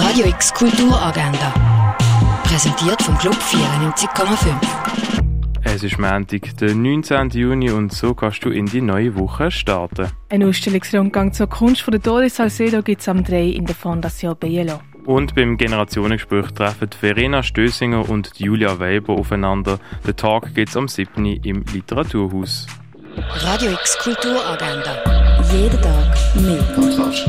Radio X Kulturagenda. Präsentiert vom Club 94,5. Es ist Montag, der 19. Juni und so kannst du in die neue Woche starten. Ein Ausstellungsrundgang zur Kunst von der Doris Salcedo gibt es am 3 in der Fondation Bielo. Und beim Generationengespräch treffen Verena Stösinger und Julia Weber aufeinander. Der Tag geht am 7. im Literaturhaus. Radio X Kulturagenda. Jeden Tag mehr. Kontrast.